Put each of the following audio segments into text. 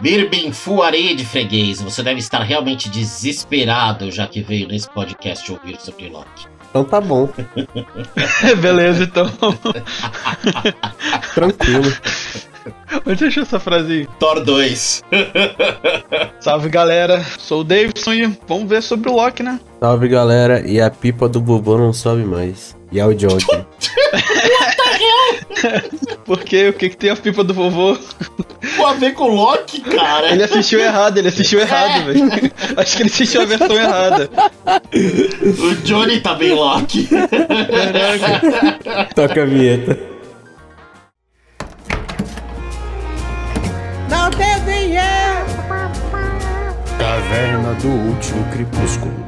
Birbin Fu Areia de Freguês, você deve estar realmente desesperado já que veio nesse podcast ouvir sobre Loki. Então tá bom. Beleza, então. Tranquilo. Onde você achou essa frase Thor 2. Salve galera, sou o Davidson e vamos ver sobre o Loki, né? Salve galera, e a pipa do Bobô não sobe mais. E é o Johnny. Porque o que, que tem a pipa do vovô? Pô, a ver com o Loki, cara. Ele assistiu errado, ele assistiu errado, velho. Acho que ele assistiu a versão errada. O Johnny tá bem Loki. Caraca. Toca a vinheta. Não devem é. Caverna do último crepúsculo.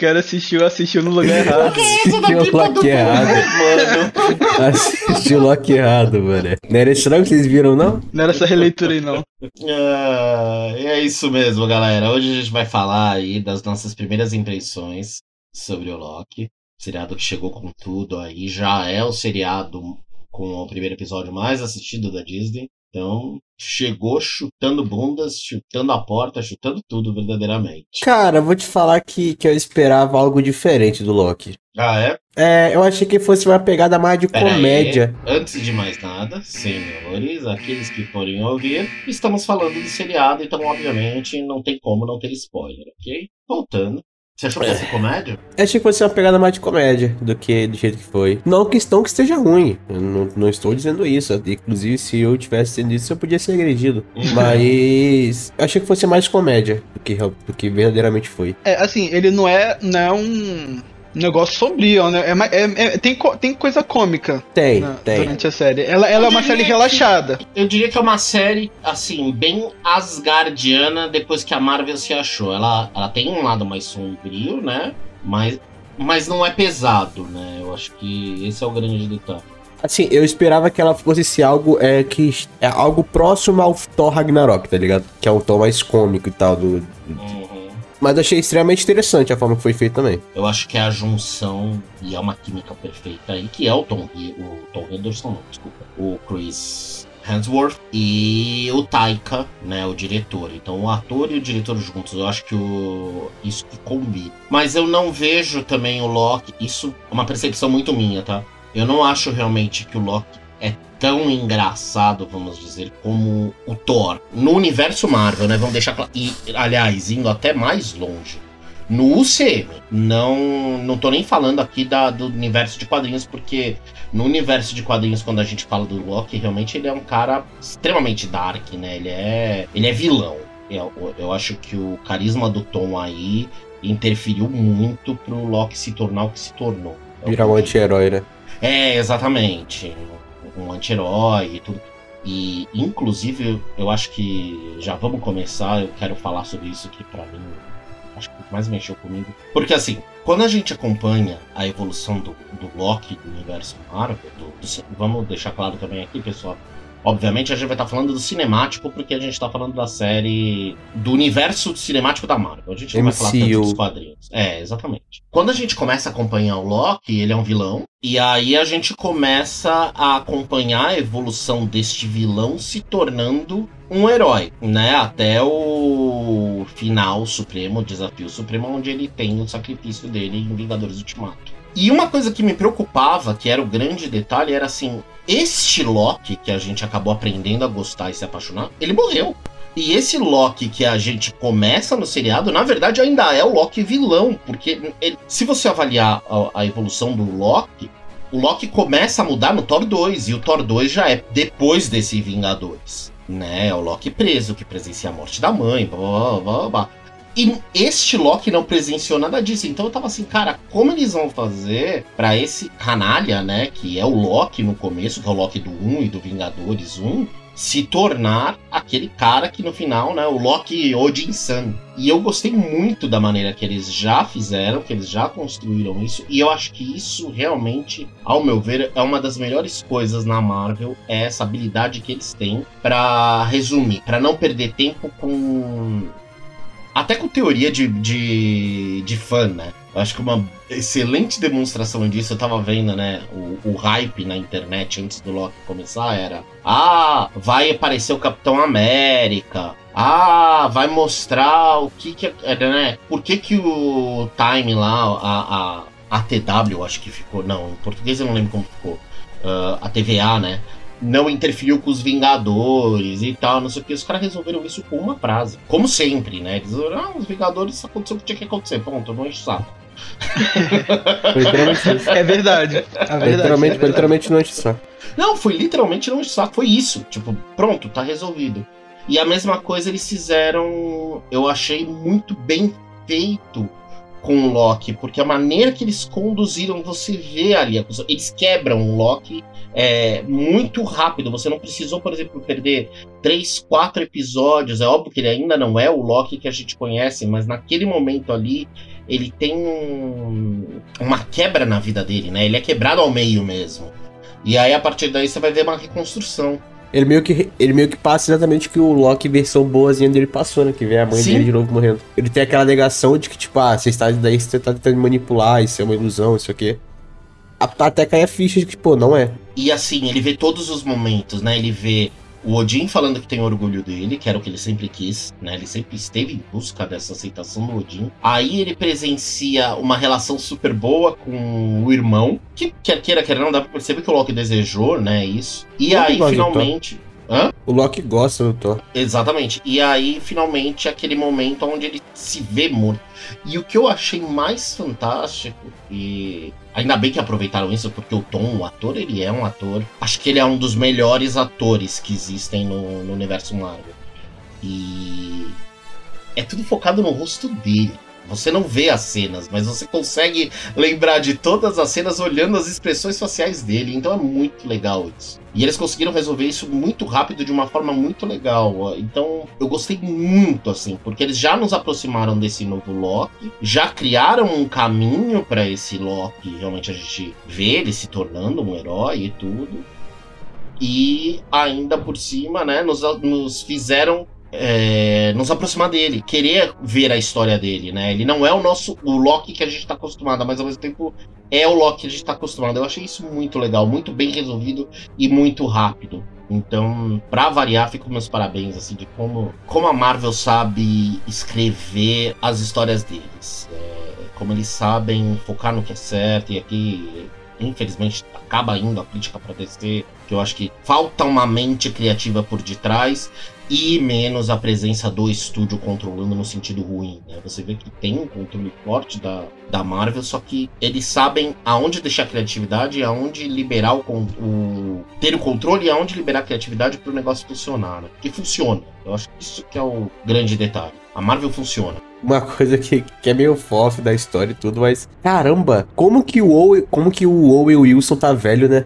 O cara assistiu, assistiu no lugar errado. Assistiu o Loki errado. Mano. Assistiu o Loki errado, mano. Não era estranho que vocês viram, não? Não era essa releitura aí, não. Ah, é isso mesmo, galera. Hoje a gente vai falar aí das nossas primeiras impressões sobre o Loki. Seriado que chegou com tudo aí. Já é o seriado com o primeiro episódio mais assistido da Disney. Então, chegou chutando bundas, chutando a porta, chutando tudo verdadeiramente. Cara, vou te falar que, que eu esperava algo diferente do Loki. Ah, é? É, eu achei que fosse uma pegada mais de Pera aí. comédia. Antes de mais nada, senhores, aqueles que forem ouvir, estamos falando do seriado, então obviamente não tem como não ter spoiler, ok? Voltando. Você achou que ia ser comédia? Eu achei que fosse uma pegada mais de comédia do que do jeito que foi. Não questão que esteja ruim. Eu não, não estou dizendo isso. Inclusive, se eu tivesse sendo isso, eu podia ser agredido. Mas eu achei que fosse mais comédia do que, do que verdadeiramente foi. É, assim, ele não é, não é um negócio sombrio, né? É, é- é- tem, co- tem coisa cômica Tem, na- tem. durante a série. Ela, ela é uma série que- relaxada. Eu diria que é uma série, assim, bem asgardiana depois que a Marvel se achou. Ela, ela tem um lado mais sombrio, né? Mas, mas não é pesado, né? Eu acho que esse é o grande detalhe. Assim, eu esperava que ela fosse ser algo é, que é algo próximo ao Thor Ragnarok, tá ligado? Que é um tom mais cômico e tal. Do... Uhum. Mas achei extremamente interessante a forma que foi feito também. Eu acho que é a junção e é uma química perfeita aí, que é o Tom, o Tom Hiddleston, não, desculpa, o Chris Hemsworth e o Taika, né, o diretor. Então o ator e o diretor juntos, eu acho que o, isso que combina. Mas eu não vejo também o Loki, isso é uma percepção muito minha, tá? Eu não acho realmente que o Loki é tão engraçado, vamos dizer, como o Thor. No universo Marvel, né? Vamos deixar claro. E, aliás, indo até mais longe. No UCM, não, não tô nem falando aqui da, do universo de quadrinhos, porque no universo de quadrinhos, quando a gente fala do Loki, realmente ele é um cara extremamente dark, né? Ele é, ele é vilão. Eu, eu acho que o carisma do Tom aí interferiu muito pro Loki se tornar o que se tornou. Virar um anti-herói, né? É, exatamente. Um anti-herói e tudo. E, inclusive, eu acho que já vamos começar. Eu quero falar sobre isso que pra mim acho que mais mexeu comigo. Porque assim, quando a gente acompanha a evolução do, do Loki do universo Marvel, do- do vamos deixar claro também aqui, pessoal. Obviamente a gente vai estar falando do cinemático, porque a gente está falando da série. do universo cinemático da Marvel. A gente não vai falar tanto MCU. dos quadrinhos. É, exatamente. Quando a gente começa a acompanhar o Loki, ele é um vilão. E aí a gente começa a acompanhar a evolução deste vilão se tornando um herói, né? Até o final supremo, o desafio supremo, onde ele tem o sacrifício dele em Vingadores Ultimato. E uma coisa que me preocupava, que era o grande detalhe, era assim: este Loki que a gente acabou aprendendo a gostar e se apaixonar, ele morreu. E esse Loki que a gente começa no seriado, na verdade, ainda é o Loki vilão, porque ele- se você avaliar a, a evolução do Loki, o Loki começa a mudar no Thor 2, e o Thor 2 já é depois desse Vingadores. Né? É o Loki preso, que presencia a morte da mãe, blá blá blá blá. E este Loki não presenciou nada disso. Então eu tava assim, cara, como eles vão fazer pra esse canalha, né? Que é o Loki no começo, que é o Loki do 1 e do Vingadores 1, se tornar aquele cara que no final, né? O Loki Odin-san. E eu gostei muito da maneira que eles já fizeram, que eles já construíram isso. E eu acho que isso realmente, ao meu ver, é uma das melhores coisas na Marvel. É essa habilidade que eles têm pra resumir, pra não perder tempo com até com teoria de, de, de fã, né? Eu acho que uma excelente demonstração disso, eu tava vendo, né? O, o, hype na internet antes do Loki começar era: Ah, vai aparecer o Capitão América. Ah, vai mostrar o que que é, né? Por que que o Time lá, a, a, a TW, acho que ficou. Não, em português eu não lembro como ficou. Uh, a TVA, né? Não interferiu com os Vingadores e tal, não sei o que. Os caras resolveram isso com uma frase. Como sempre, né? Eles ah, os Vingadores aconteceu o que tinha que acontecer. Ponto, não enche o saco. é verdade. É verdade literalmente, é verdade. literalmente não enche o saco. Não, foi literalmente não enche o saco. Foi isso. Tipo, pronto, tá resolvido. E a mesma coisa eles fizeram, eu achei muito bem feito com o Loki, porque a maneira que eles conduziram, você vê ali, eles quebram o Loki é, muito rápido. Você não precisou, por exemplo, perder três, quatro episódios. É óbvio que ele ainda não é o Loki que a gente conhece, mas naquele momento ali ele tem um, uma quebra na vida dele, né? Ele é quebrado ao meio mesmo. E aí a partir daí você vai ver uma reconstrução. Ele meio que, ele meio que passa exatamente o que o Loki versão boazinha dele passou, né? Que vê a mãe Sim. dele de novo morrendo. Ele tem aquela negação de que, tipo, ah, você está daí, você tá tentando manipular, isso é uma ilusão, isso aqui. Até cair a ficha de que, pô, não é. E assim, ele vê todos os momentos, né? Ele vê o Odin falando que tem orgulho dele, que era o que ele sempre quis, né? Ele sempre esteve em busca dessa aceitação do Odin. Aí ele presencia uma relação super boa com o irmão, que quer queira, quer não, dá pra perceber que o Loki desejou, né? Isso. E aí, finalmente. Hã? O Loki gosta do Thor. Exatamente. E aí, finalmente, aquele momento onde ele se vê morto. E o que eu achei mais fantástico, e ainda bem que aproveitaram isso, porque o Tom, o ator, ele é um ator. Acho que ele é um dos melhores atores que existem no, no universo Marvel. E é tudo focado no rosto dele. Você não vê as cenas, mas você consegue lembrar de todas as cenas olhando as expressões faciais dele. Então é muito legal isso. E eles conseguiram resolver isso muito rápido, de uma forma muito legal. Então eu gostei muito, assim, porque eles já nos aproximaram desse novo Loki, já criaram um caminho para esse Loki realmente a gente ver ele se tornando um herói e tudo. E ainda por cima, né, nos, nos fizeram é, nos aproximar dele, querer ver a história dele, né? Ele não é o nosso o Loki que a gente tá acostumado, mas ao mesmo tempo é o Loki que a gente tá acostumado. Eu achei isso muito legal, muito bem resolvido e muito rápido. Então, para variar, fico meus parabéns assim de como, como a Marvel sabe escrever as histórias deles. É, como eles sabem focar no que é certo e aqui infelizmente acaba indo a crítica para DC, que eu acho que falta uma mente criativa por detrás e menos a presença do estúdio controlando no sentido ruim. Né? Você vê que tem um controle forte da, da Marvel, só que eles sabem aonde deixar a criatividade, aonde liberar o, o ter o controle e aonde liberar a criatividade para o negócio funcionar. Né? Que funciona. Eu acho que isso que é o grande detalhe. A Marvel funciona. Uma coisa que, que é meio fofo da história e tudo, mas caramba, como que o Owen, como que o Owen Wilson tá velho, né?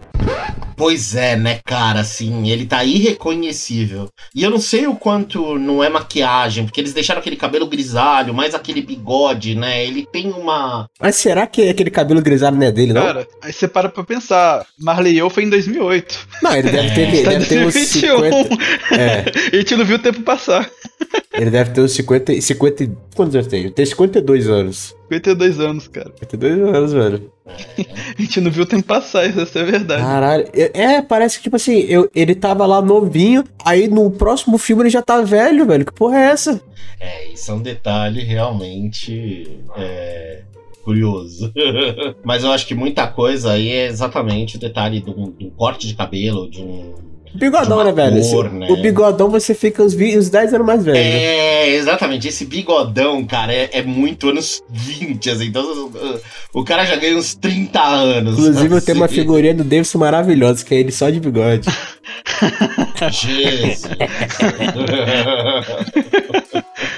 Pois é, né, cara, assim, ele tá irreconhecível. E eu não sei o quanto não é maquiagem, porque eles deixaram aquele cabelo grisalho, mais aquele bigode, né? Ele tem uma. Mas será que aquele cabelo grisalho não é dele, não? Cara, aí você para pra pensar. Marley eu foi em 2008. Não, ele deve ter, é. deve ter uns 50. É. a gente não viu o tempo passar. Ele deve ter uns 50. 50 quantos anos tem? Ele tem 52 anos. 52 anos, cara. 52 anos, velho. a gente não viu o tempo passar, isso é verdade. Caralho. É, parece que, tipo assim, eu, ele tava lá novinho, aí no próximo filme ele já tá velho, velho. Que porra é essa? É, isso é um detalhe realmente. É curioso. Mas eu acho que muita coisa aí é exatamente o detalhe do, do corte de cabelo, de um Bigodão, né, velho? Cor, né? O bigodão você fica uns, uns 10 anos mais velho. É, exatamente. Esse bigodão, cara, é, é muito anos 20, assim. Então o, cara já ganha uns 30 anos. Inclusive, assim. eu tenho uma figurinha do Davidson maravilhosa, que é ele só de bigode. Jesus.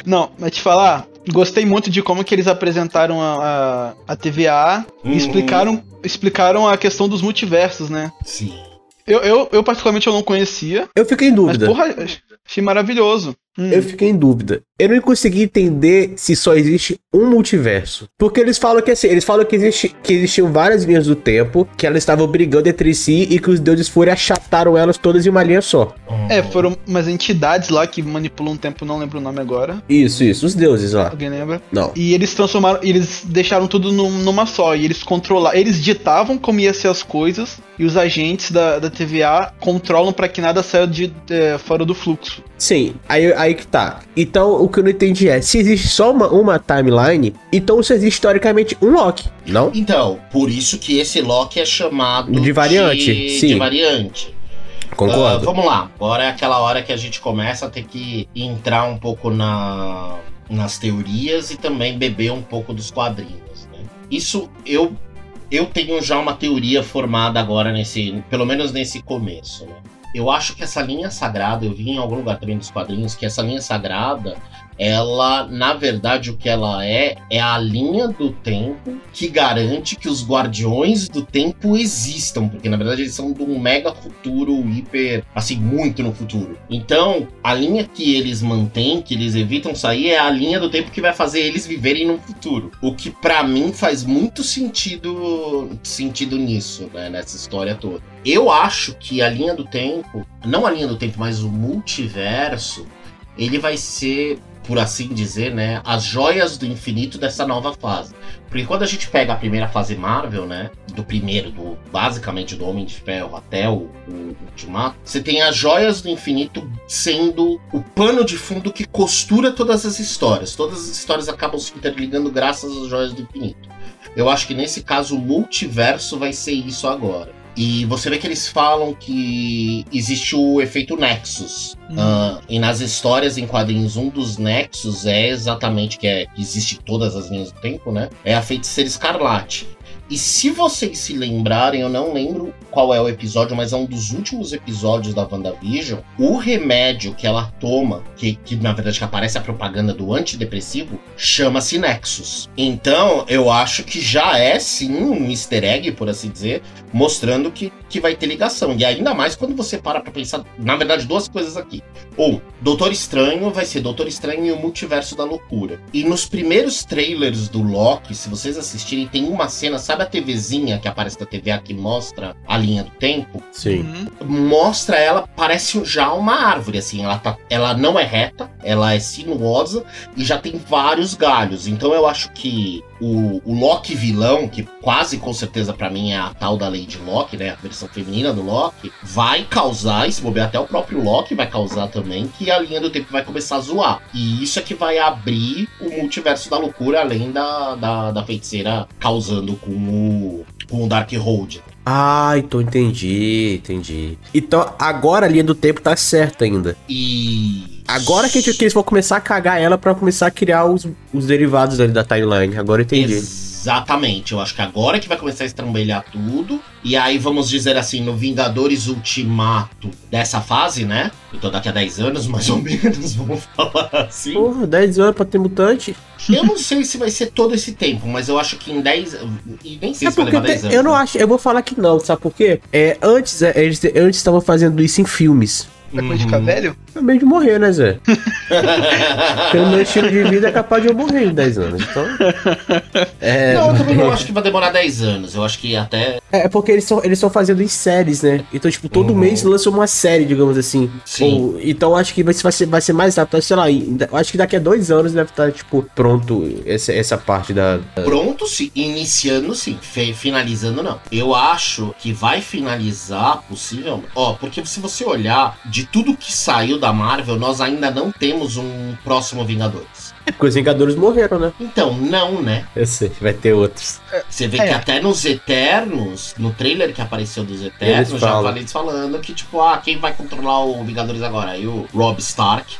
Não, mas te falar, gostei muito de como que eles apresentaram a, a, a TVA uhum. e explicaram, explicaram a questão dos multiversos, né? Sim. Eu, eu, eu, particularmente, eu não conhecia. Eu fiquei em dúvida. Mas, porra, achei maravilhoso. Hum. eu fiquei em dúvida. Eu não consegui entender se só existe um multiverso. Porque eles falam que assim, eles falam que, existe, que existiam várias linhas do tempo, que elas estavam brigando entre si e que os deuses foram achataram elas todas em uma linha só. É, foram umas entidades lá que manipulam o tempo, não lembro o nome agora. Isso, isso, os deuses lá. Alguém lembra? Não. E eles transformaram, eles deixaram tudo num, numa só, e eles controlaram, eles ditavam como ia ser as coisas, e os agentes da, da TVA controlam para que nada saia de, é, fora do fluxo. Sim, aí, aí que tá. Então, o que eu não entendi é, se existe só uma, uma timeline, então se existe historicamente um Loki, não? Então, por isso que esse Loki é chamado de variante, de, sim. De variante. Concordo. Uh, vamos lá, agora é aquela hora que a gente começa a ter que entrar um pouco na, nas teorias e também beber um pouco dos quadrinhos. Né? Isso eu eu tenho já uma teoria formada agora nesse, pelo menos nesse começo. Né? Eu acho que essa linha sagrada, eu vi em algum lugar também dos quadrinhos que essa linha sagrada ela, na verdade, o que ela é, é a linha do tempo que garante que os guardiões do tempo existam, porque na verdade eles são de um mega futuro hiper, assim, muito no futuro. Então, a linha que eles mantêm, que eles evitam sair, é a linha do tempo que vai fazer eles viverem no futuro. O que para mim faz muito sentido sentido nisso, né, nessa história toda. Eu acho que a linha do tempo, não a linha do tempo, mas o multiverso, ele vai ser por assim dizer, né, as joias do infinito dessa nova fase. Porque quando a gente pega a primeira fase Marvel, né, do primeiro, do basicamente do Homem de Ferro até o, o Ultimato, você tem as joias do infinito sendo o pano de fundo que costura todas as histórias. Todas as histórias acabam se interligando graças às joias do infinito. Eu acho que nesse caso o multiverso vai ser isso agora. E você vê que eles falam que existe o efeito Nexus. Uhum. Uh, e nas histórias em quadrinhos, um dos Nexus é exatamente que, é, que existe todas as linhas do tempo, né? É a feiticeira escarlate. E se vocês se lembrarem, eu não lembro qual é o episódio, mas é um dos últimos episódios da WandaVision. O remédio que ela toma, que, que na verdade que aparece a propaganda do antidepressivo, chama-se Nexus. Então, eu acho que já é sim um easter egg, por assim dizer, mostrando que, que vai ter ligação. E ainda mais quando você para pra pensar, na verdade, duas coisas aqui. Um, Doutor Estranho vai ser Doutor Estranho e o Multiverso da Loucura. E nos primeiros trailers do Loki, se vocês assistirem, tem uma cena, sabe a TVzinha que aparece da TVA que mostra a linha do tempo? Sim. Uhum. Mostra ela, parece já uma árvore, assim. Ela, tá, ela não é reta, ela é sinuosa e já tem vários galhos. Então eu acho que o, o Loki vilão, que quase com certeza para mim é a tal da Lady Loki, né? A versão feminina do Loki, vai causar, e se bobear até o próprio Loki vai causar também, que a linha do tempo vai começar a zoar. E isso é que vai abrir o multiverso da loucura, além da, da, da feiticeira causando com o, com o Darkhold. Ah, então entendi, entendi. Então agora a linha do tempo tá certa ainda. E Agora que, que eles vão começar a cagar ela para começar a criar os, os derivados ali da timeline. Agora eu entendi. Exatamente. Eu acho que agora que vai começar a estrambelhar tudo. E aí, vamos dizer assim, no Vingadores Ultimato dessa fase, né? Então daqui a 10 anos, mais ou menos, vamos falar assim. Porra, 10 anos pra ter mutante? Eu não sei se vai ser todo esse tempo, mas eu acho que em 10. E nem sei é se vai levar 10 anos. Eu não né? acho, eu vou falar que não, sabe por quê? É, antes, é, eles antes estavam fazendo isso em filmes. É coisa de ficar uhum. velho? É meio de morrer, né, Zé? Pelo meu estilo de vida é capaz de eu morrer em 10 anos. Então. É... Não, eu também não acho que vai demorar 10 anos. Eu acho que até. É, é porque eles estão eles fazendo em séries, né? Então, tipo, todo uhum. mês lança uma série, digamos assim. Sim. Ou, então acho que vai, vai, ser, vai ser mais rápido. Sei lá, acho que daqui a dois anos deve estar, tipo, pronto essa, essa parte da. Pronto, sim. Iniciando, sim. Finalizando, não. Eu acho que vai finalizar, possivelmente. Ó, porque se você olhar de tudo que saiu da Marvel, nós ainda não temos um próximo Vingadores. É porque os Vingadores morreram, né? Então, não, né? Eu sei, vai ter outros. Você vê é. que até nos Eternos, no trailer que apareceu dos Eternos, eles já falam. eles falando que, tipo, ah, quem vai controlar o Vingadores agora? Aí o Rob Stark.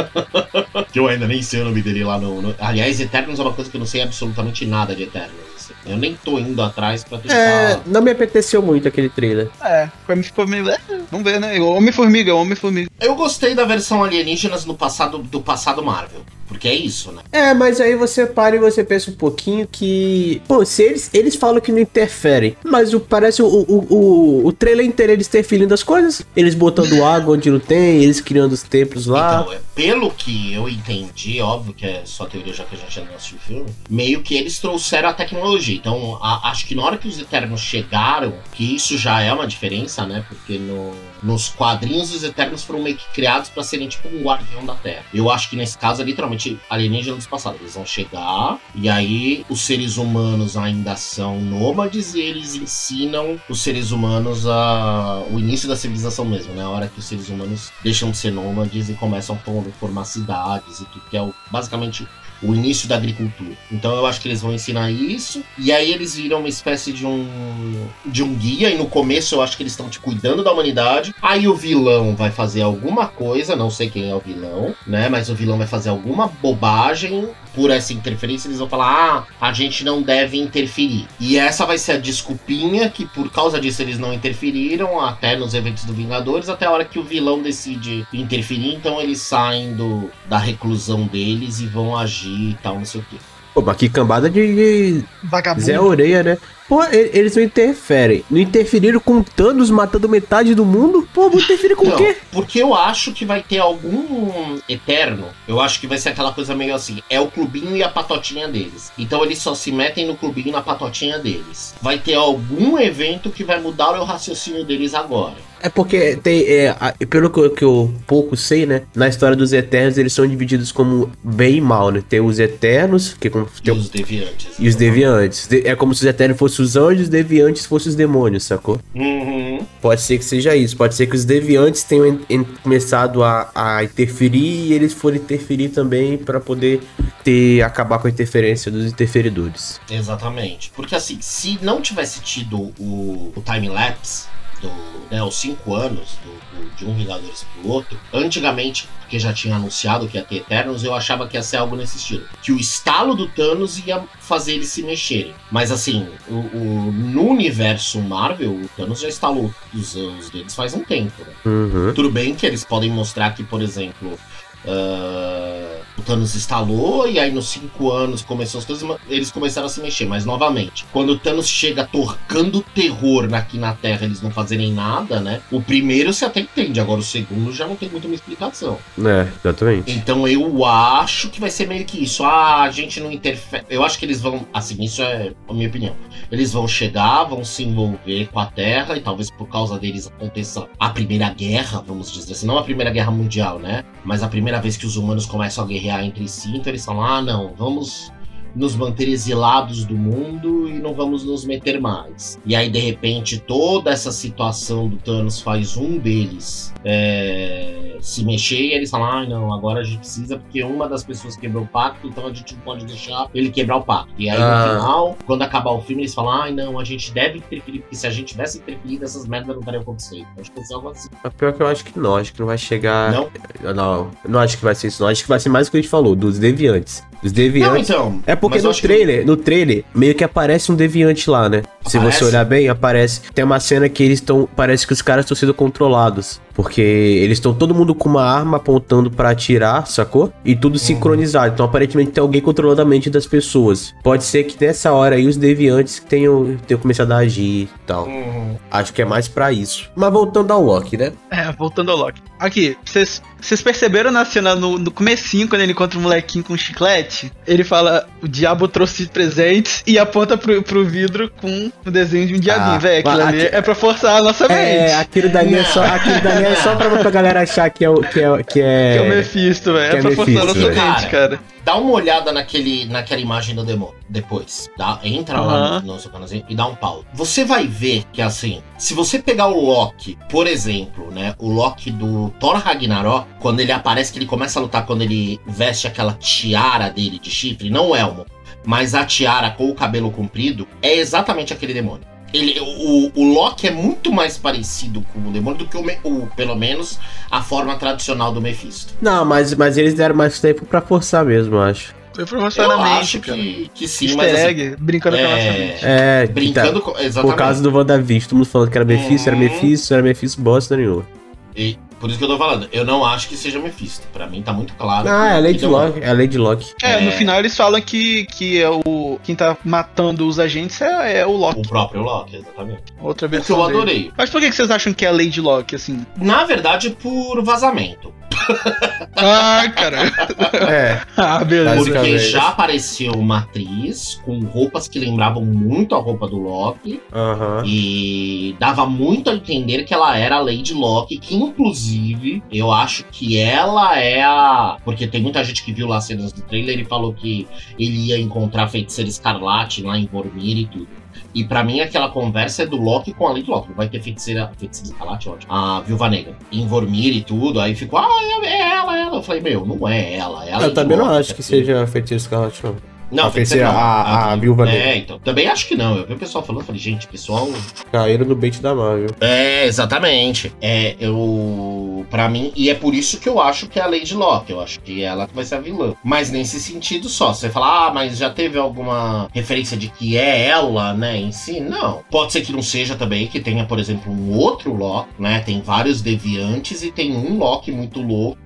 que eu ainda nem sei o nome dele lá no, no. Aliás, Eternos é uma coisa que eu não sei absolutamente nada de Eternos. Eu nem tô indo atrás pra tentar. É, não me apeteceu muito aquele trailer. É, pra mim ficou meio. É, vamos ver, né? Homem-Formiga, Homem-Formiga. Eu gostei da versão alienígenas no passado do passado Marvel. Porque é isso, né? É, mas aí você para e você pensa um pouquinho que. Pô, se eles, eles falam que não interferem, mas o, parece o, o, o, o trailer inteiro eles interferindo as coisas. Eles botando água onde não tem, eles criando os templos lá. Então, é, pelo que eu entendi, óbvio que é só teoria já que a gente ainda não assistiu o filme, meio que eles trouxeram a tecnologia. Então, a- acho que na hora que os Eternos chegaram, que isso já é uma diferença, né? Porque no, nos quadrinhos os Eternos foram meio que criados pra serem tipo um guardião da Terra. Eu acho que nesse caso é literalmente alienígenas passados. Eles vão chegar e aí os seres humanos ainda são nômades e eles ensinam os seres humanos a o início da civilização mesmo, né? A hora que os seres humanos deixam de ser nômades e começam a for- formar cidades e tudo que é o, basicamente o início da agricultura. Então eu acho que eles vão ensinar isso. E aí eles viram uma espécie de um de um guia. E no começo eu acho que eles estão tipo, cuidando da humanidade. Aí o vilão vai fazer alguma coisa, não sei quem é o vilão, né? Mas o vilão vai fazer alguma bobagem. Por essa interferência, eles vão falar: ah, a gente não deve interferir. E essa vai ser a desculpinha que, por causa disso, eles não interferiram até nos eventos do Vingadores, até a hora que o vilão decide interferir. Então eles saem do, da reclusão deles e vão agir e tal, não sei o quê. Pô, mas que cambada de, de Vagabundo. Zé Orelha, né? Pô, eles não interferem. Não interferiram com Thanos matando metade do mundo? Pô, vou interferir com o quê? porque eu acho que vai ter algum eterno. Eu acho que vai ser aquela coisa meio assim: é o clubinho e a patotinha deles. Então eles só se metem no clubinho e na patotinha deles. Vai ter algum evento que vai mudar o raciocínio deles agora. É porque tem, é, pelo que eu, que eu pouco sei, né? Na história dos Eternos, eles são divididos como bem e mal, né? Tem os Eternos, que é como, E tem, os deviantes. e os Deviantes. De- É como se os Eternos fossem os anjos, os Deviantes fossem os demônios, sacou? Uhum. Pode ser que seja isso. Pode ser que os Deviantes tenham en- en- começado a, a interferir e eles foram interferir também pra poder ter acabar com a interferência dos interferidores. Exatamente. Porque assim, se não tivesse tido o, o time-lapse, do, né, os cinco anos do, do- de um Vingadores pro outro, antigamente, porque já tinha anunciado que ia ter Eternos, eu achava que ia ser algo nesse estilo. Que o estalo do Thanos ia fazer eles se mexerem. Mas assim, o, o- no universo Marvel, o Thanos já instalou os anos deles faz um tempo, né? Uhum. Tudo bem que eles podem mostrar que, por exemplo, ah, o Thanos instalou e aí nos cinco anos começou as coisas, eles começaram a se mexer. Mas novamente, quando o Thanos chega torcando terror aqui na Terra, eles não fazerem nada, né? O primeiro você até entende, agora o segundo já não tem muito uma explicação. É, exatamente. Então eu acho que vai ser meio que isso. Ah, a gente não interfere. Eu acho que eles vão. Assim, isso é a minha opinião. Eles vão chegar, vão se envolver com a Terra e talvez por causa deles aconteça a primeira guerra, vamos dizer assim. Não a primeira guerra mundial, né? Mas a primeira vez que os humanos começam a guerrear entre si. Então eles falam: ah, não, vamos nos manter exilados do mundo e não vamos nos meter mais. E aí, de repente, toda essa situação do Thanos faz um deles é, se mexer e eles falam: ah, não, agora a gente precisa porque uma das pessoas quebrou o pacto, então a gente não pode deixar ele quebrar o pacto. E aí, Ah. no final, quando acabar o filme, eles falam: ah, não, a gente deve interferir, porque se a gente tivesse interferido, essas merdas não teriam acontecido. Acho que vai ser algo assim. Mas pior que eu acho que não, acho que não vai chegar. Não? Eu Não, eu não acho que vai ser isso, não. Acho que vai ser mais o que a gente falou, dos deviantes. Os Não, deviantes. então. É porque no acho que- trailer, no trailer, meio que aparece um deviante lá, né? Se Aparece? você olhar bem, aparece. Tem uma cena que eles estão. Parece que os caras estão sendo controlados. Porque eles estão todo mundo com uma arma apontando pra atirar, sacou? E tudo sincronizado. Então aparentemente tem alguém controlando a mente das pessoas. Pode ser que nessa hora aí os deviantes tenham, tenham começado a agir e tal. Uhum. Acho que é mais pra isso. Mas voltando ao Loki, né? É, voltando ao Loki. Aqui, vocês vocês perceberam na cena no, no comecinho, quando ele encontra o molequinho com um chiclete? Ele fala, o diabo trouxe presentes e aponta pro, pro vidro com o desenho de um diabinho, Ah, velho. Aquilo ali aqui- é pra forçar a nossa É, mente. aquilo dali é só, aquilo dali é só pra, pra galera achar que é o que é, que é... Que é o Mephisto, velho. que É, é pra forçar a Mephisto, nossa velho. mente, cara. Dá uma olhada naquele, naquela imagem do demônio depois. Dá, entra lá Aham. no, no seu canalzinho e dá um pau. Você vai ver que assim, se você pegar o Loki, por exemplo, né? O Loki do Thor Ragnarok, quando ele aparece, que ele começa a lutar, quando ele veste aquela tiara dele de chifre, não é elmo, mas a tiara com o cabelo comprido, é exatamente aquele demônio. Ele, o, o Loki é muito mais parecido com o demônio do que o, o pelo menos a forma tradicional do Mephisto. Não, mas, mas eles deram mais tempo pra forçar mesmo, eu acho. Foi pra forçar Eu na mente, acho cara. que, que sim, Easter mas assim, egg, brincando com a nossa é, mente. É, brincando tá, com. Exatamente. por causa do WandaVision, todo mundo falando que era Mephisto, era Uhum. Mephisto, era Mephisto, bosta nenhuma. E, Por isso que eu tô falando. Eu não acho que seja Mephisto. Pra mim tá muito claro. Ah, que- é a Lady. Locke. É a Lady Locke. É, no É. final eles falam que, que é o. Quem tá matando os agentes é, é o Loki. O próprio Loki, exatamente. Outra O que eu dele. adorei. Mas por que vocês acham que é a Lady Locke, assim? Na verdade, por vazamento. Ah, cara. É. ah, beleza. Porque já apareceu uma atriz com roupas que lembravam muito a roupa do Loki. Aham. E dava muito a entender que ela era a Lady Locke, que inclusive eu acho que ela é a. Porque tem muita gente que viu lá as cenas do trailer e falou que ele ia encontrar a feiticeira escarlate lá em Vormir e tudo. E pra mim aquela conversa é do Loki com a Lady. Não vai ter feiticeira. Feiticeira escarlate, ótimo. A Viúva Negra. Em Vormir e tudo. Aí ficou, ah, é é ela, é ela. Eu falei, meu, não é ela. É a Eu também não Locke, acho que assim. seja feiticeiro escarlate, não. Não, a feiticeira, não. a- a Viúva Negra. É, então. Também acho que não. Eu vi o pessoal falando, falei, gente, pessoal Caíram no bait da Marvel. É, exatamente. É, eu. Pra mim, e é por isso que eu acho que é a Lady Locke. Eu acho que ela que vai ser a vilã. Mas nesse sentido só. Você fala, ah, mas já teve alguma referência de que é ela, né, em si? Não. Pode ser que não seja também, que tenha, por exemplo, um outro Loki, né? Tem vários deviantes e tem um Loki muito louco.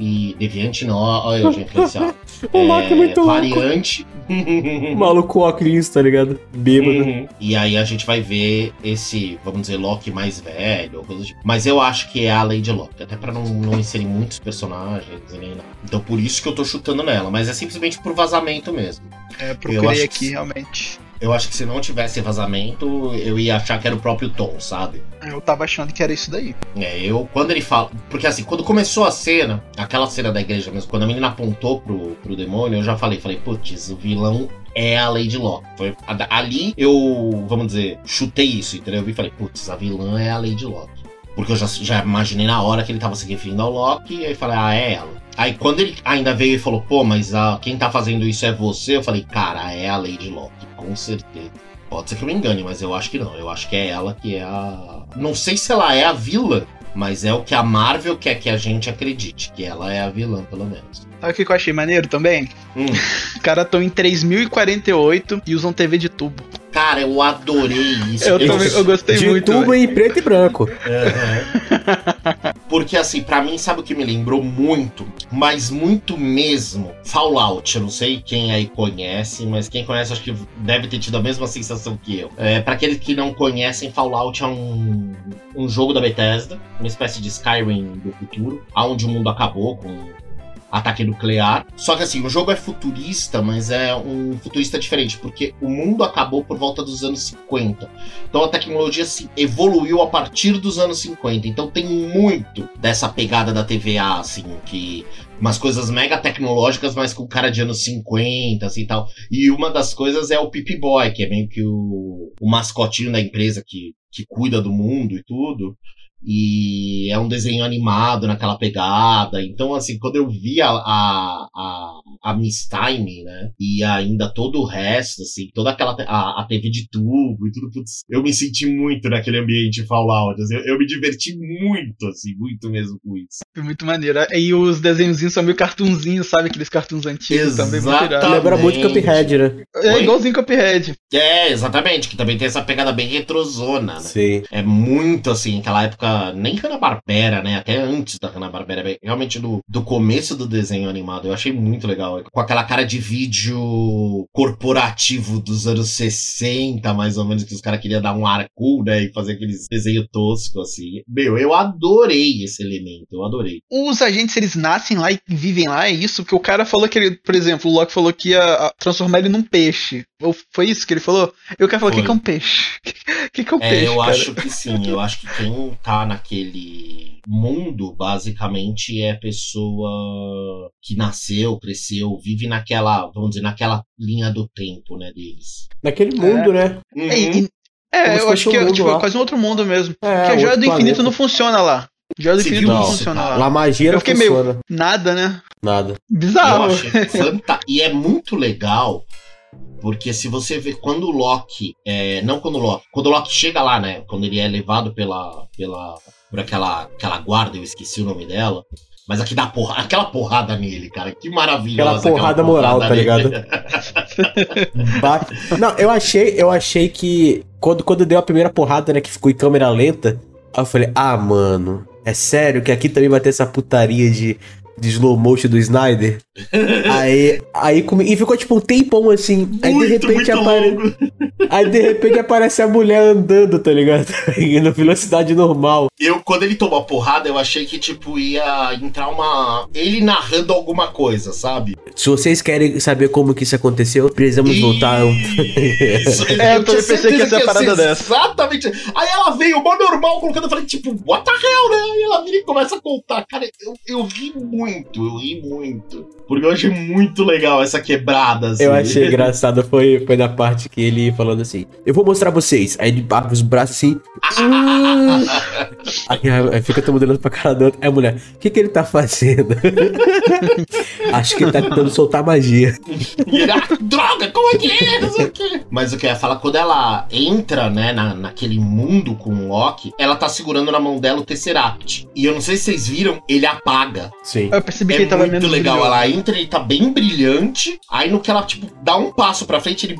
E deviante não, olha eu já influenciado. O Loki é muito louco. Variante. Maluco óculos, tá ligado? Bêbado. Uhum. E aí a gente vai ver esse, vamos dizer, Loki mais velho, ou coisa tipo. Mas eu acho que é a Lady Loki, até pra não, não inserir muitos personagens e nem nada. Então por isso que eu tô chutando nela, mas é simplesmente por vazamento mesmo. É, Eu procurei acho aqui, que- realmente. Eu acho que se não tivesse vazamento, eu ia achar que era o próprio Tom, sabe? Eu tava achando que era isso daí. É, eu, quando ele fala. Porque assim, quando começou a cena, aquela cena da igreja mesmo, quando a menina apontou pro, pro demônio, eu já falei, falei, putz, o vilão é a Lady Locke. Foi, ali eu, vamos dizer, chutei isso, entendeu? Eu vi e falei, putz, a vilã é a Lady Locke. Porque eu já, já imaginei na hora que ele tava se referindo ao Loki, e aí falei, ah, é ela. Aí quando ele ainda veio e falou, pô, mas ah, quem tá fazendo isso é você, eu falei, cara, é a Lady Locke, com certeza. Pode ser que eu me engane, mas eu acho que não. Eu acho que é ela que é a. Não sei se ela é a vilã, mas é o que a Marvel quer que a gente acredite, que ela é a vilã, pelo menos. Sabe o que eu achei maneiro também? Hum. Os caras estão em 3048 e usam TV de tubo. Cara, eu adorei isso. Eu, também, eu gostei De muito. tubo em preto e branco. Porque assim, pra mim, sabe o que me lembrou muito? Mas muito mesmo. Fallout. Eu não sei quem aí conhece, mas quem conhece acho que deve ter tido a mesma sensação que eu. É, para aqueles que não conhecem, Fallout é um, um jogo da Bethesda, uma espécie de Skyrim do futuro, onde o mundo acabou com ataque nuclear. Só que assim, o jogo é futurista, mas é um futurista diferente, porque o mundo acabou por volta dos anos 50. Então a tecnologia se evoluiu a partir dos anos 50. Então tem muito dessa pegada da TVA, assim, que umas coisas mega tecnológicas, mas com cara de anos 50, assim tal. E uma das coisas é o Pip Boy, que é meio que o, o mascotinho da empresa que, que cuida do mundo e tudo. E é um desenho animado naquela pegada. Então, assim, quando eu vi a, a, a, a Miss Time, né? E ainda todo o resto, assim, toda aquela. A, a TV de tubo e tudo, putz, eu me senti muito naquele ambiente Fallout. assim, eu, eu me diverti muito, assim, muito mesmo com isso. Foi muito maneiro. E os desenhozinhos são meio cartunzinhos, sabe? Aqueles cartuns antigos também muito Exatamente. irado. Lembra muito Cuphead, né? É Oi? igualzinho Cuphead. É, exatamente, que também tem essa pegada bem retrosona, né? Sim. É muito assim, aquela época, nem Hanna-Barbera, né? Até antes da Hanna-Barbera, realmente do, do começo do desenho animado. Eu achei muito legal. Com aquela cara de vídeo corporativo dos anos 60, mais ou menos, que os caras queriam dar um ar cool, né? E fazer aqueles desenho tosco, assim. Meu, eu adorei esse elemento, eu adorei. Os agentes, eles nascem lá e vivem lá, é isso? Porque o cara falou que ele, por exemplo, o Loki falou que ia a, transformar ele num peixe. Ou foi isso que ele falou? E o cara falou, o que, que é um peixe? O que, que é um É, peixe, eu cara? acho que sim. Eu acho que quem tá naquele mundo, basicamente, é pessoa que nasceu, cresceu, vive naquela, vamos dizer, naquela linha do tempo, né, deles. Naquele mundo, né? Uhum. É, e- é, eu acho que é tipo, lá. quase um outro mundo mesmo. É, Porque a joia do infinito planeta. não funciona lá. Viu não funciona cara? lá. Magia Eu não fiquei meio- funciona. Nada, né? Nada. Bizarro. achei fanta... E é muito legal, porque se você vê quando o Loki. É, não quando o Loki. Quando o Loki chega lá, né? Quando ele é levado pela. pela por aquela, aquela guarda, eu esqueci o nome dela. Mas aqui dá porra, aquela porrada nele, cara. Que maravilha. Aquela porrada moral, tá ligado? Não, eu achei, eu achei que quando, quando deu a primeira porrada, né, que ficou em câmera lenta, aí eu falei, ah, mano, É sério que aqui também vai ter essa putaria de, de slow motion do Snyder? aí, aí come- e ficou tipo um tempão assim. Aí de repente aparece. Aí de repente aparece a mulher andando, tá ligado? Indo velocidade normal. Eu, quando ele tomou a porrada, eu achei que, tipo, ia entrar uma. Ele narrando alguma coisa, sabe? Se vocês querem saber como que isso aconteceu, precisamos voltar. um- Isso, É, eu tinha pensei que ia ser parada ser dessa. Exatamente. Aí ela veio, mó normal, colocando, eu falei, tipo, what the hell, né? Aí ela vira e começa a contar. Cara, eu, eu ri muito, eu ri muito. Porque eu achei muito legal essa quebrada, assim. Eu achei engraçado, foi, foi na parte que ele falando assim: Eu vou mostrar vocês. Aí ele abre os braços assim. aí, aí fica todo mundo olhando pra cara do outro. Aí a mulher, o que, que ele tá fazendo? Acho que ele tá tentando soltar magia. E ele, ah, droga, como é que é? Não sei o quê. Mas o que eu ia falar, quando ela entra, né, na, naquele mundo com o Loki, ela tá segurando na mão dela o Tesseract. E eu não sei se vocês viram, ele apaga. Sim. Eu percebi que É ele tava muito legal. brilhoso. Ela entra, ele tá bem brilhante. Aí no que ela, tipo, dá um passo pra frente, ele.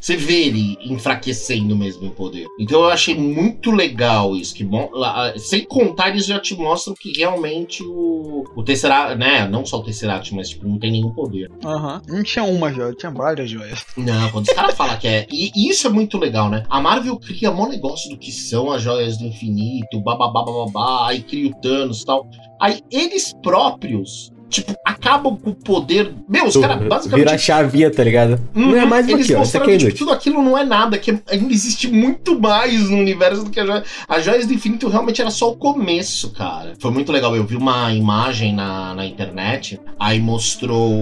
Você vê ele enfraquecendo mesmo em poder. Então eu achei muito legal isso. Que mo- lá- Sem contar, eles já te mostram que realmente o, o Tesseract, né? Não só o Tesseract, mas tipo, não tem nenhum poder. Aham. Não tinha uma joia, tinha várias joias. Não, quando os caras falam que é. E e isso é muito legal, né? A Marvel cria mó negócio do que são as joias do infinito, bababá, bababá, aí cria o Thanos e tal. Aí eles próprios, tipo, acabam com o poder. Meu, os caras Vira a basicamente. chavinha, tá ligado? Não é Uhum, mais aqui, ó. Isso aqui é que tipo, tudo aquilo não é nada, que ainda existe muito mais no universo do que a joia. As joias do infinito realmente era só o começo, cara. Foi muito legal. Eu vi uma imagem na, na internet, aí mostrou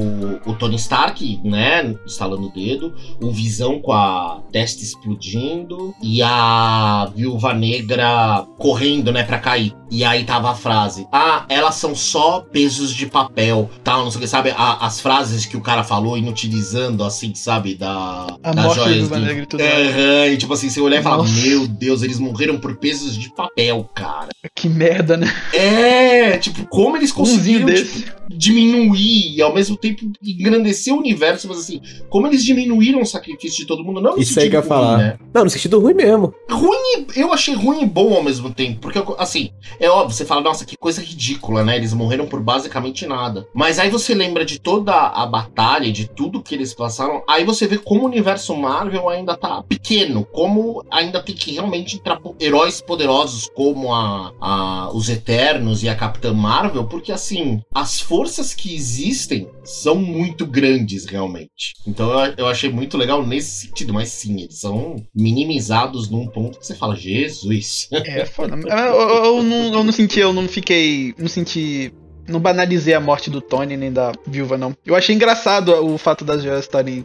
o Tony Stark, né, instalando o dedo, o Visão com a testa explodindo e a Viúva Negra correndo, né, pra cair. E aí tava a frase: Ah, elas são só pesos de papel, tal, não sei o que, sabe? A- as frases que o cara falou, inutilizando, assim, sabe? Da, A das morte do joias Viúva Negra e tipo assim, você olhar e falar. Meu Deus, eles morreram por pesos de papel, cara. Que merda, né? É, tipo, como eles conseguiram Umzinho tipo. Diminuir e ao mesmo tempo engrandecer o universo, mas assim, como eles diminuíram o sacrifício de todo mundo, não no Isso aí sentido que eu ruim, falar. né? Não, no sentido ruim mesmo. Ruim, eu achei ruim e bom ao mesmo tempo. Porque, assim, é óbvio, você fala, nossa, que coisa ridícula, né? Eles morreram por basicamente nada. Mas aí você lembra de toda a batalha, de tudo que eles passaram. Aí você vê como o universo Marvel ainda tá pequeno. Como ainda tem que realmente entrar heróis poderosos como a, a- os Eternos e a Capitã Marvel. Porque, assim, as forças que existem são muito grandes, realmente. Então eu, eu achei muito legal nesse sentido. Mas sim, eles são minimizados num ponto que você fala, Jesus. É, foda. Eu, eu- eu não, eu não senti, eu não fiquei. Não senti. Não banalizei a morte do Tony nem da viúva, não. Eu achei engraçado o fato das joias estarem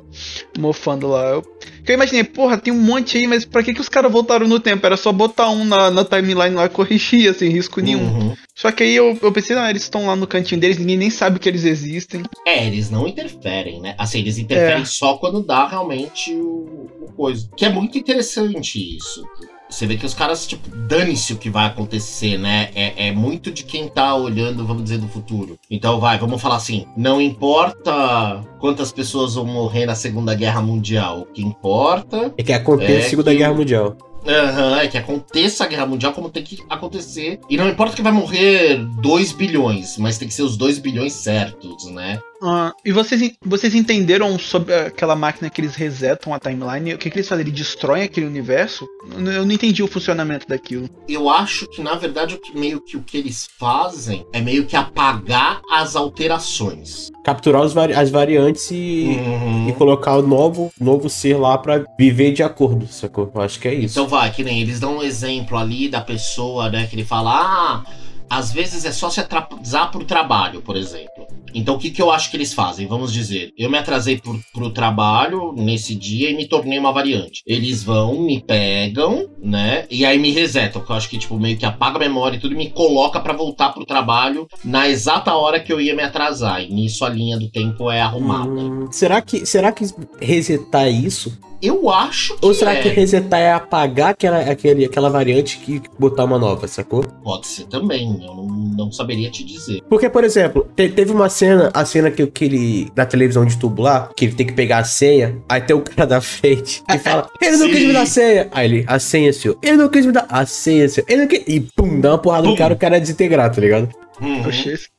mofando lá. Eu, que eu imaginei, porra, tem um monte aí, mas pra que, que os caras voltaram no tempo? Era só botar um na, na timeline lá e corrigir, sem risco nenhum. Uhum. Só que aí eu, eu pensei, não, eles estão lá no cantinho deles, ninguém nem sabe que eles existem. É, eles não interferem, né? Assim, eles interferem É. só quando dá realmente o, o coisa. Que é muito interessante isso. Você vê que os caras, tipo, dane-se o que vai acontecer, né? É, é muito de quem tá olhando, vamos dizer, do futuro. Então, vai, vamos falar assim: não importa quantas pessoas vão morrer na Segunda Guerra Mundial. O que importa É que acontece É a Segunda que- Guerra Mundial. Aham, é que aconteça a guerra mundial como tem que acontecer. E não importa que vai morrer 2 bilhões, mas tem que ser os 2 bilhões certos, né? Ah, e vocês, vocês entenderam sobre aquela máquina que eles resetam a timeline? O que, que eles fazem? Eles destroem aquele universo? Eu não- entendi o funcionamento daquilo. Eu acho que, na verdade, o que, meio que o que eles fazem é meio que apagar as alterações. Capturar os vari- as variantes e, Uhum. e colocar o novo, novo ser lá pra viver de acordo, sacou? Eu acho que é isso. Então vai, que nem eles dão um exemplo ali da pessoa, né? Que ele fala, ah, às vezes é só se atrasar pro trabalho, por exemplo. Então o que, que eu acho que eles fazem? Vamos dizer, eu me atrasei pro, pro trabalho nesse dia e me tornei uma variante. Eles vão, me pegam, né? E aí me resetam, que eu acho que tipo meio que apaga a memória e tudo e me coloca pra voltar pro trabalho na exata hora que eu ia me atrasar. E nisso a linha do tempo é arrumada. Hum, será que será que resetar isso Eu acho que Ou será é. que resetar é apagar aquela, aquele, aquela variante e botar uma nova, sacou? Pode ser também, eu não, não saberia te dizer. Porque, por exemplo, te- teve uma cena, a cena que, que ele, da televisão de tubo lá, que ele tem que pegar a senha, aí tem o cara da frente que fala, ele não Sim. quis me dar a senha. Aí ele, a senha, senhor. Ele não quis me dar a senha, senhor. Ele não quis... E pum, dá uma porrada no Pum. cara, o cara é desintegrar, tá ligado? Uhum.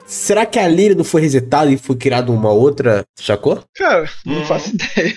Será que ali não foi resetado e foi criado uma outra, sacou? Cara, não Uhum. faço ideia.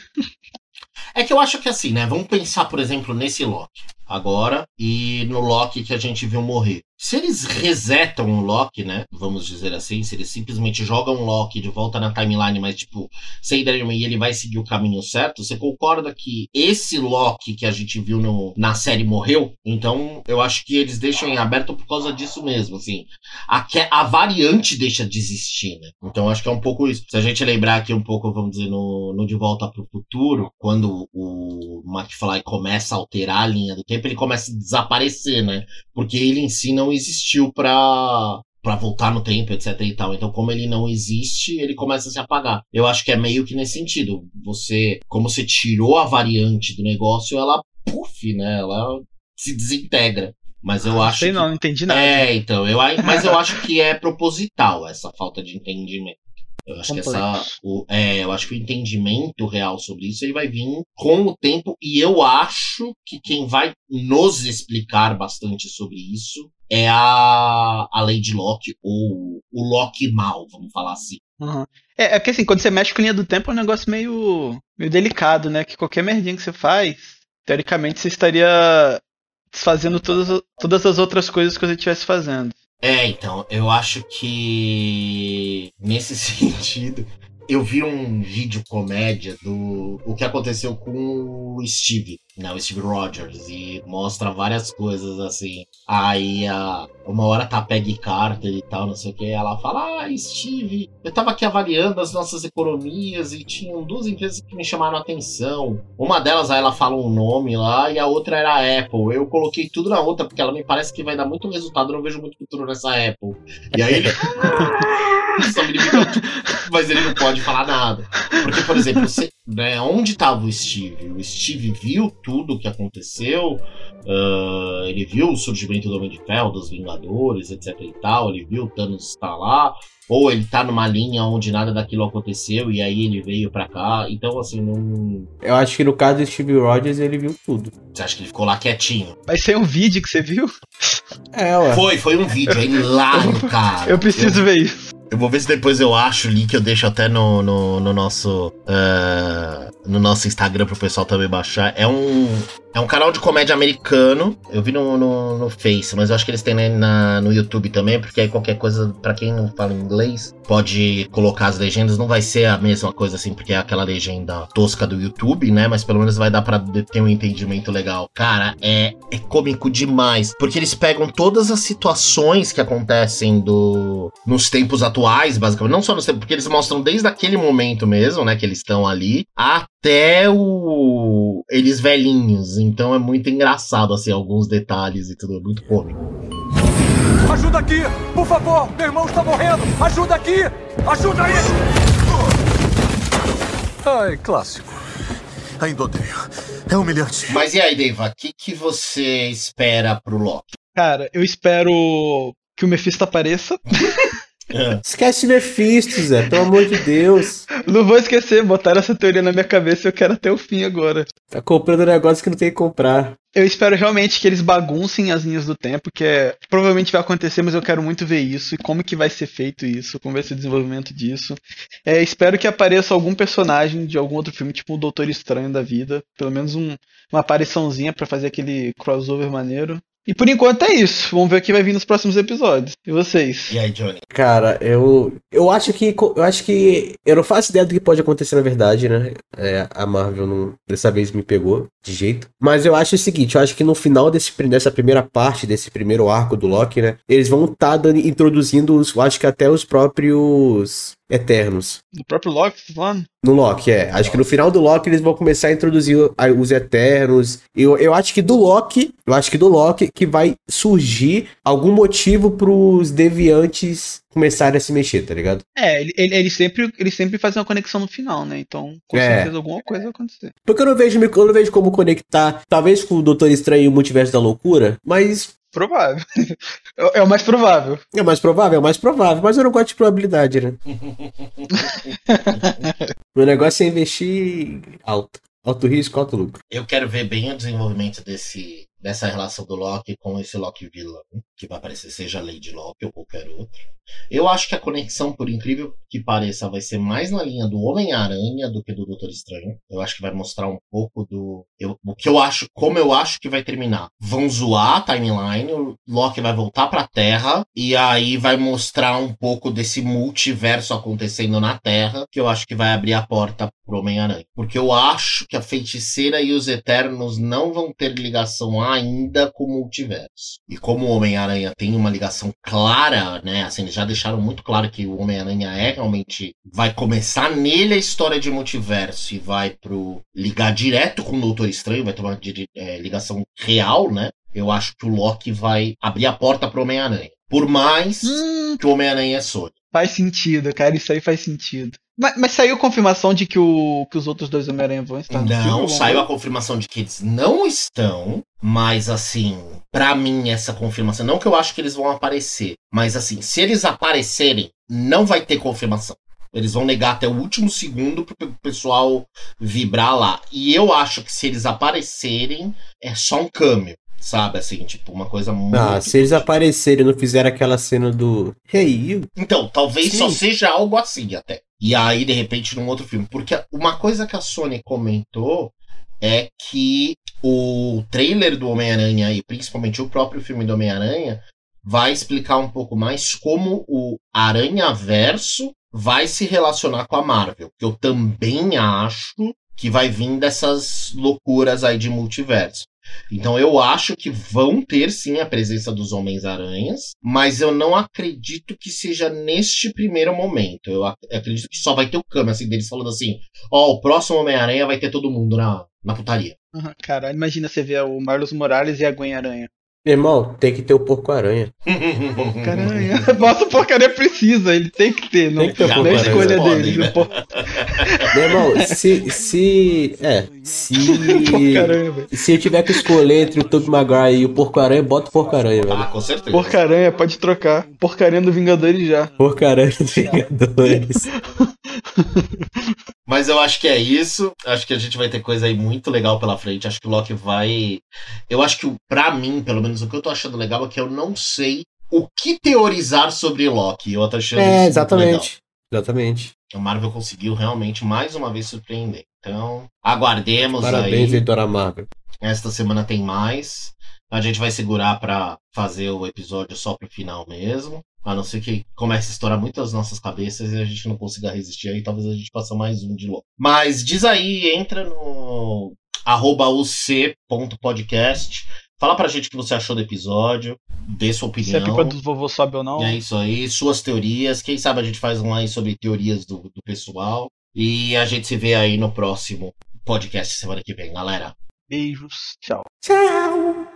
É que eu acho que assim, né? Vamos pensar, por exemplo, nesse Loki agora e no Loki que a gente viu morrer. Se eles resetam o Loki, né? Vamos dizer assim, se eles simplesmente jogam o Loki de volta na timeline, mas tipo, sem dar nenhuma e ele vai seguir o caminho certo, você concorda que esse Loki que a gente viu no, na série morreu? Então, eu acho que eles deixam em aberto por causa disso mesmo, assim. A, a variante deixa de existir, né? Então, acho que é um pouco isso. Se a gente lembrar aqui um pouco, vamos dizer, no, no De Volta pro Futuro, quando o McFly começa a alterar a linha do tempo, ele começa a desaparecer, né? Porque ele em si não existiu pra, pra voltar no tempo, etc e tal. Então, como ele não existe, ele começa a se apagar. Eu acho que é meio que nesse sentido. Você, como você tirou a variante do negócio, ela, puf, né? Ela se desintegra. Mas eu acho Sei que não, não entendi nada. é, então, eu, mas eu acho que é proposital essa falta de entendimento. Eu acho que essa. Complexo. O, é, eu acho que o entendimento real sobre isso ele vai vir com o tempo, e eu acho que quem vai nos explicar bastante sobre isso é a, a Lady Locke, ou o Loki mal, vamos falar assim. Uhum. É, é que assim, quando você mexe com linha do tempo é um negócio meio, meio delicado, né? Que qualquer merdinha que você faz, teoricamente você estaria desfazendo todas, todas as outras coisas que você estivesse fazendo. É, então, eu acho que nesse sentido, eu vi um vídeo comédia do o que aconteceu com o Steve, né, o Steve Rogers, e mostra várias coisas assim. Aí a, uma hora tá a Peggy Carter e tal, não sei o que, ela fala: Ah, Steve, eu tava aqui avaliando as nossas economias e tinham duas empresas que me chamaram a atenção. Uma delas, aí ela fala um nome lá, e a outra era a Apple. Eu coloquei tudo na outra, porque ela me parece que vai dar muito resultado, eu não vejo muito futuro nessa Apple. E aí ele. Fica- Mas ele não pode falar nada. Porque, por exemplo, você, né, onde estava o Steve? O Steve viu tudo o que aconteceu, ah, ele viu o surgimento do Homem de Ferro, dos Vingadores, etc e tal, ele viu o Thanos estar lá, ou ele tá numa linha onde nada daquilo aconteceu e aí ele veio pra cá. Então, assim, não. Eu acho que no caso do Steve Rogers, ele viu tudo. Você acha que ele ficou lá quietinho? Mas tem um vídeo que você viu? É, ué. Foi, foi um vídeo, é hilário, cara. Eu preciso ver isso. Eu vou ver se depois eu acho o link, eu deixo até no, no, no nosso ah, no nosso Instagram pro pessoal também baixar. É um, é um canal de comédia americano. Eu vi no, no, no Face, mas eu acho que eles têm né, na, no YouTube também, porque aí qualquer coisa, pra quem não fala inglês, pode colocar as legendas. Não vai ser a mesma coisa assim, porque é aquela legenda tosca do YouTube, né? Mas pelo menos vai dar pra ter um entendimento legal. Cara, é, é cômico demais, porque eles pegam todas as situações que acontecem do, nos tempos atuais, basicamente. Não só nos tempos, porque eles mostram desde aquele momento mesmo, né? Que eles estão ali, até o. Eles velhinhos. Então é muito engraçado, assim, alguns detalhes e tudo. É muito cômico. Ajuda aqui! Por favor! Meu irmão está morrendo! Ajuda aqui! Ajuda aí! Ai, clássico. Ainda odeio. É humilhante. Mas e aí, Deiva, o que, que você espera pro Loki? Cara, eu espero que o Mephisto apareça. Esquece Mephisto, Zé, pelo amor de Deus. Não vou esquecer, botaram essa teoria na minha cabeça e eu quero até o fim agora. Tá comprando negócio que não tem que comprar. Eu espero realmente que eles baguncem as linhas do tempo, que é provavelmente vai acontecer, mas eu quero muito ver isso e como que vai ser feito isso, como vai ser o desenvolvimento disso. É, espero que apareça algum personagem de algum outro filme, tipo o Doutor Estranho da vida, pelo menos um- uma apariçãozinha pra fazer aquele crossover maneiro. E por enquanto é isso. Vamos ver o que vai vir nos próximos episódios. E vocês? E aí, Johnny? Cara, eu. Eu acho que. Eu acho que. Eu não faço ideia do que pode acontecer na verdade, né? É, a Marvel não, dessa vez me pegou de jeito. Mas eu acho o seguinte: eu acho que no final desse, dessa primeira parte, desse primeiro arco do Loki, né? Eles vão estar introduzindo os. Eu acho que até os próprios. Eternos. No próprio Loki, tá falando? No Loki, é. Acho que no final do Loki eles vão começar a introduzir os Eternos. Eu, eu acho que do Loki, eu acho que do Loki que vai surgir algum motivo pros deviantes começarem a se mexer, tá ligado? É, ele, ele, ele sempre, ele sempre faz uma conexão no final, né? Então, com É. certeza alguma coisa vai acontecer. Porque eu não vejo, eu não vejo como conectar, talvez com o Doutor Estranho e o Multiverso da Loucura, mas Provável. é, é o mais provável. é mais provável, é mais provável, mas eu não gosto de probabilidade, né? Meu negócio é investir alto. Alto risco, alto lucro. Eu quero ver bem o desenvolvimento desse, dessa relação do Loki com esse Loki vilão, que vai aparecer, seja Lady Loki ou qualquer outro. Eu acho que a conexão, por incrível que pareça, vai ser mais na linha do Homem-Aranha do que do Doutor Estranho. Eu acho que vai mostrar um pouco do. Eu, o que eu acho, como eu acho que vai terminar. Vão zoar a timeline, o Loki vai voltar pra Terra, e aí vai mostrar um pouco desse multiverso acontecendo na Terra, que eu acho que vai abrir a porta pro Homem-Aranha. Porque eu acho que a feiticeira e os Eternos não vão ter ligação ainda com o multiverso. E como o Homem-Aranha tem uma ligação clara, né? Assim, eles já deixaram muito claro que o Homem-Aranha é realmente. Vai começar nele a história de multiverso e vai pro. ligar direto com o Doutor Estranho, vai ter uma é, ligação real, né? Eu acho que o Loki vai abrir a porta pro Homem-Aranha. Por mais Hum, que o Homem-Aranha é Sony. faz sentido, cara. Isso aí faz sentido. Mas, mas saiu confirmação de que, o, que os outros dois Homem-Aranha vão estar no filme? Não, alguma saiu a confirmação de que eles não estão, mas assim, pra mim essa confirmação, não que eu acho que eles vão aparecer, mas assim, se eles aparecerem, não vai ter confirmação. Eles vão negar até o último segundo pro pe- pessoal vibrar lá. E eu acho que se eles aparecerem, é só um câmbio, sabe? Assim, tipo, uma coisa muito. Ah, se eles aparecerem e não fizerem aquela cena do Hey, you. Então, talvez Sim. só seja algo assim até. E aí, de repente, num outro filme. Porque uma coisa que a Sony comentou é que o trailer do Homem-Aranha e principalmente o próprio filme do Homem-Aranha vai explicar um pouco mais como o Aranha Verso vai se relacionar com a Marvel. Que eu também acho que vai vir dessas loucuras aí de multiverso. Então eu acho que vão ter sim a presença dos Homens-Aranhas, mas eu não acredito que seja neste primeiro momento. Eu ac- acredito que só vai ter o câmbio, assim, deles falando assim: ó, o próximo Homem-Aranha vai ter todo mundo na, na putaria. Aham, Caralho, imagina você ver o Marlos Morales e a Gwen Aranha. Irmão, tem que ter o porco-aranha. Porcaranha. Nossa, o porcaria precisa, ele tem que ter. Não, Tem que ter não é escolha Podem, dele. né? por- Meu irmão, se. se. É. Se. Se eu tiver que escolher entre o Tobey Maguire e o porco-aranha, bota o porco-aranha, ah, velho. com certeza. Porcaranha, pode trocar. Porcaria do Vingadores já. Porco-aranha dos Vingadores. Mas eu acho que é isso. Acho que a gente vai ter coisa aí muito legal pela frente. Acho que o Loki vai. Eu acho que, pra mim, pelo menos o que eu tô achando legal é que eu não sei o que teorizar sobre Loki. Eu tô achando É, exatamente. Exatamente. A Marvel conseguiu realmente mais uma vez surpreender. Então, aguardemos Parabéns, aí. Heitor Amargo. Esta semana tem mais. A gente vai segurar pra fazer o episódio só pro final mesmo. A não ser que comece a estourar muito as nossas cabeças e a gente não consiga resistir aí. Talvez a gente faça mais um de logo. Mas diz aí, entra no arroba uc.podcast. Fala pra gente o que você achou do episódio. Dê sua opinião. pipa dos vovô sobe ou não. É isso aí, suas teorias. Quem sabe a gente faz um aí sobre teorias do, do pessoal. E a gente se vê aí no próximo podcast semana que vem, galera. Beijos. Tchau. Tchau.